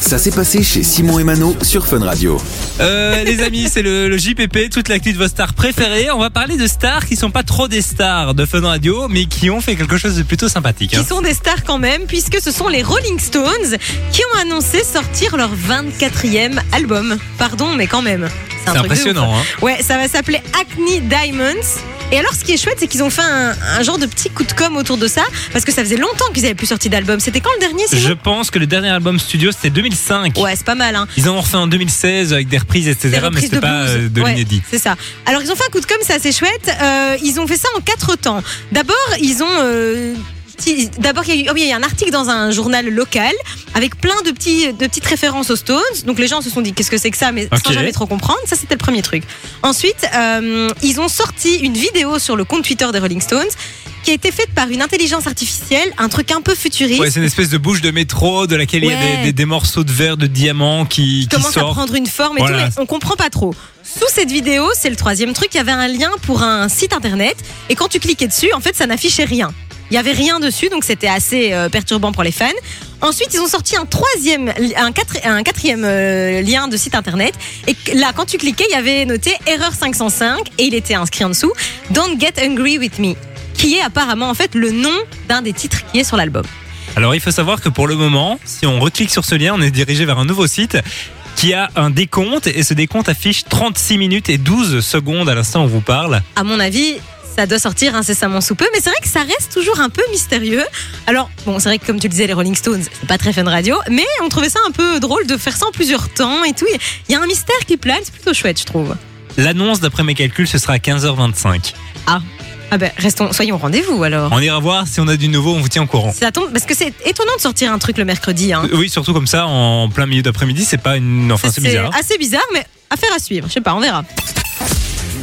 Ça s'est passé chez Simon et Mano sur Fun Radio. Euh, les amis, c'est le, le JPP, toute l'actu de vos stars préférées. On va parler de stars qui sont pas trop des stars de Fun Radio, mais qui ont fait quelque chose de plutôt sympathique. qui hein. sont des stars quand même, puisque ce sont les Rolling Stones qui ont annoncé sortir leur 24e album. Pardon, mais quand même. C'est impressionnant. Hein. Ouais, ça va s'appeler Acne Diamonds. Et alors, ce qui est chouette, c'est qu'ils ont fait un, un genre de petit coup de com autour de ça, parce que ça faisait longtemps qu'ils avaient plus sorti d'album. C'était quand le dernier Je pense que le dernier album studio c'était 2005. Ouais, c'est pas mal, hein. Ils en ont refait en 2016 avec des reprises, etc. Des mais reprises c'était de pas blues. euh, de Ouais, l'inédit. C'est ça. Alors ils ont fait un coup de com, c'est assez chouette. Euh, ils ont fait ça en quatre temps. D'abord, ils ont euh, D'abord, il y a eu oh oui, il y a un article dans un journal local avec plein de, petits, de petites références aux Stones. Donc les gens se sont dit qu'est-ce que c'est que ça, mais Ok. sans jamais trop comprendre. Ça, c'était le premier truc. Ensuite, euh, ils ont sorti une vidéo sur le compte Twitter des Rolling Stones qui a été faite par une intelligence artificielle, un truc un peu futuriste. Ouais, c'est une espèce de bouche de métro de laquelle il y a des, des- des morceaux de verre de diamant qui, qui qui commence à prendre une forme et Voilà. tout, mais on comprend pas trop. Sous cette vidéo, c'est le troisième truc, il y avait un lien pour un site internet et quand tu cliquais dessus, en fait, ça n'affichait rien. Il y avait rien dessus, donc c'était assez euh, perturbant pour les fans. Ensuite, ils ont sorti un troisième, un, quatre- un quatrième euh, lien de site internet. Et là, quand tu cliquais, il y avait noté erreur 505 et il était inscrit en dessous Don't get angry with me, qui est apparemment en fait le nom d'un des titres qui est sur l'album. Alors il faut savoir que pour le moment, si on reclique sur ce lien, on est dirigé vers un nouveau site qui a un décompte et ce décompte affiche 36 minutes et 12 secondes à l'instant où on vous parle. à mon avis, ça doit sortir incessamment sous peu, mais c'est vrai que ça reste toujours un peu mystérieux. Alors, bon, c'est vrai que comme tu le disais, les Rolling Stones, c'est pas très fun radio, mais on trouvait ça un peu drôle de faire ça en plusieurs temps et tout. Il y a un mystère qui plane, c'est plutôt chouette, je trouve. L'annonce d'après mes calculs, ce sera à 15h25. Ah ben, restons, soyons au rendez-vous alors. On ira voir si on a du nouveau, on vous tient au courant. Ça tombe, parce que c'est étonnant de sortir un truc le mercredi. Hein. Oui, surtout comme ça, en plein milieu d'après-midi, c'est pas une. Enfin, c'est bizarre. assez bizarre, mais affaire à suivre. Je sais pas, on verra.